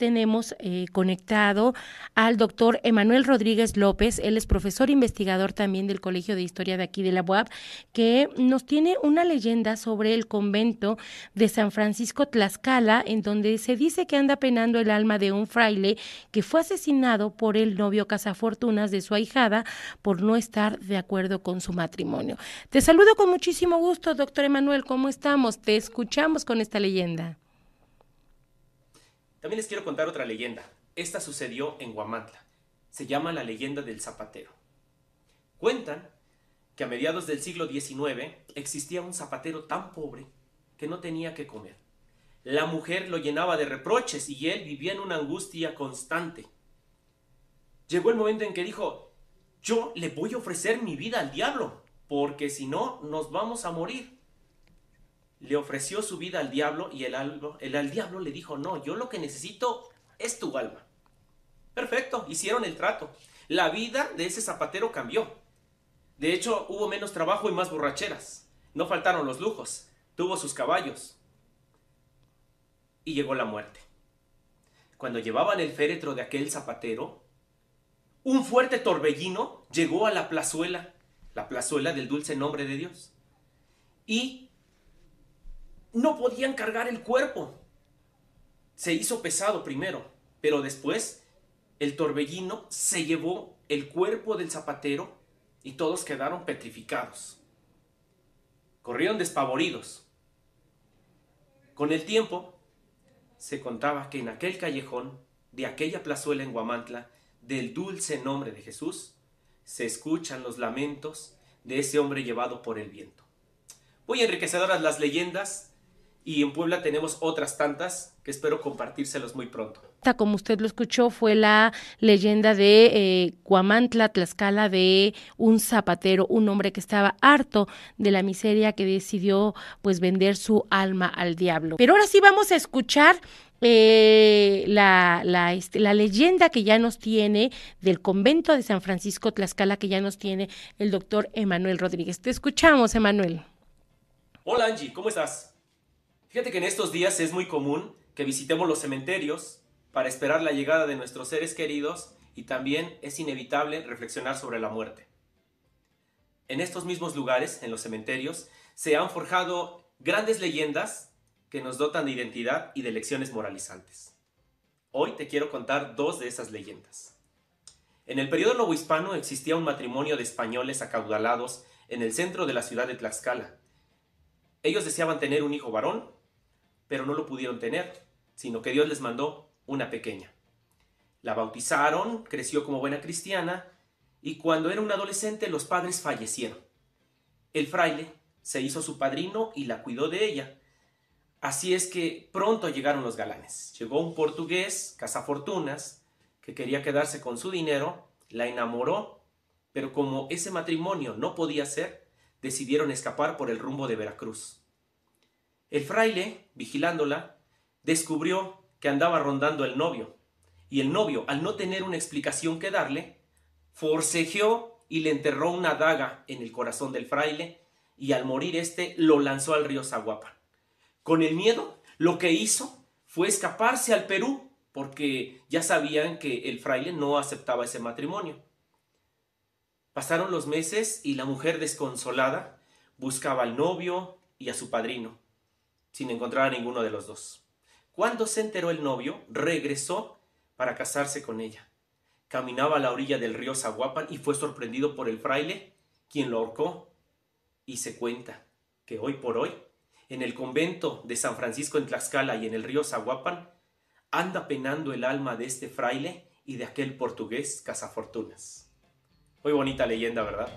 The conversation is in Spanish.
tenemos eh, conectado al doctor Emanuel Rodríguez López, él es profesor investigador también del Colegio de Historia de aquí de la UAP, que nos tiene una leyenda sobre el convento de San Francisco Tlaxcala, en donde se dice que anda penando el alma de un fraile que fue asesinado por el novio cazafortunas de su ahijada por no estar de acuerdo con su matrimonio. Te saludo con muchísimo gusto, doctor Emanuel, ¿cómo estamos? Te escuchamos con esta leyenda. También les quiero contar otra leyenda. Esta sucedió en Guamantla. Se llama la leyenda del zapatero. Cuentan que a mediados del siglo XIX existía un zapatero tan pobre que no tenía que comer. La mujer lo llenaba de reproches y él vivía en una angustia constante. Llegó el momento en que dijo, yo le voy a ofrecer mi vida al diablo, porque si no, nos vamos a morir le ofreció su vida al diablo y el, el, el diablo le dijo, no, yo lo que necesito es tu alma. Perfecto, hicieron el trato. La vida de ese zapatero cambió. De hecho, hubo menos trabajo y más borracheras. No faltaron los lujos. Tuvo sus caballos. Y llegó la muerte. Cuando llevaban el féretro de aquel zapatero, un fuerte torbellino llegó a la plazuela, la plazuela del dulce nombre de Dios. Y no podían cargar el cuerpo. Se hizo pesado primero, pero después el torbellino se llevó el cuerpo del zapatero y todos quedaron petrificados. Corrieron despavoridos. Con el tiempo, se contaba que en aquel callejón de aquella plazuela en Guamantla, del dulce nombre de Jesús, se escuchan los lamentos de ese hombre llevado por el viento. Muy enriquecedoras las leyendas y en Puebla tenemos otras tantas que espero compartírselos muy pronto. Como usted lo escuchó, fue la leyenda de eh, Cuamantla, Tlaxcala, de un zapatero, un hombre que estaba harto de la miseria que decidió pues vender su alma al diablo. Pero ahora sí vamos a escuchar eh, la, la, este, la, leyenda que ya nos tiene del convento de San Francisco Tlaxcala, que ya nos tiene el doctor Emanuel Rodríguez. Te escuchamos, Emanuel. Hola Angie, ¿cómo estás? Fíjate que en estos días es muy común que visitemos los cementerios para esperar la llegada de nuestros seres queridos y también es inevitable reflexionar sobre la muerte. En estos mismos lugares, en los cementerios, se han forjado grandes leyendas que nos dotan de identidad y de lecciones moralizantes. Hoy te quiero contar dos de esas leyendas. En el periodo novohispano existía un matrimonio de españoles acaudalados en el centro de la ciudad de Tlaxcala. Ellos deseaban tener un hijo varón pero no lo pudieron tener, sino que Dios les mandó una pequeña. La bautizaron, creció como buena cristiana, y cuando era un adolescente los padres fallecieron. El fraile se hizo su padrino y la cuidó de ella. Así es que pronto llegaron los galanes. Llegó un portugués, cazafortunas, que quería quedarse con su dinero, la enamoró, pero como ese matrimonio no podía ser, decidieron escapar por el rumbo de Veracruz. El fraile, vigilándola, descubrió que andaba rondando el novio, y el novio, al no tener una explicación que darle, forcejeó y le enterró una daga en el corazón del fraile, y al morir éste lo lanzó al río Zaguapan. Con el miedo, lo que hizo fue escaparse al Perú, porque ya sabían que el fraile no aceptaba ese matrimonio. Pasaron los meses y la mujer desconsolada buscaba al novio y a su padrino sin encontrar a ninguno de los dos. Cuando se enteró el novio, regresó para casarse con ella. Caminaba a la orilla del río Zaguapan y fue sorprendido por el fraile, quien lo ahorcó. Y se cuenta que hoy por hoy, en el convento de San Francisco en Tlaxcala y en el río Zaguapan, anda penando el alma de este fraile y de aquel portugués cazafortunas. Muy bonita leyenda, ¿verdad?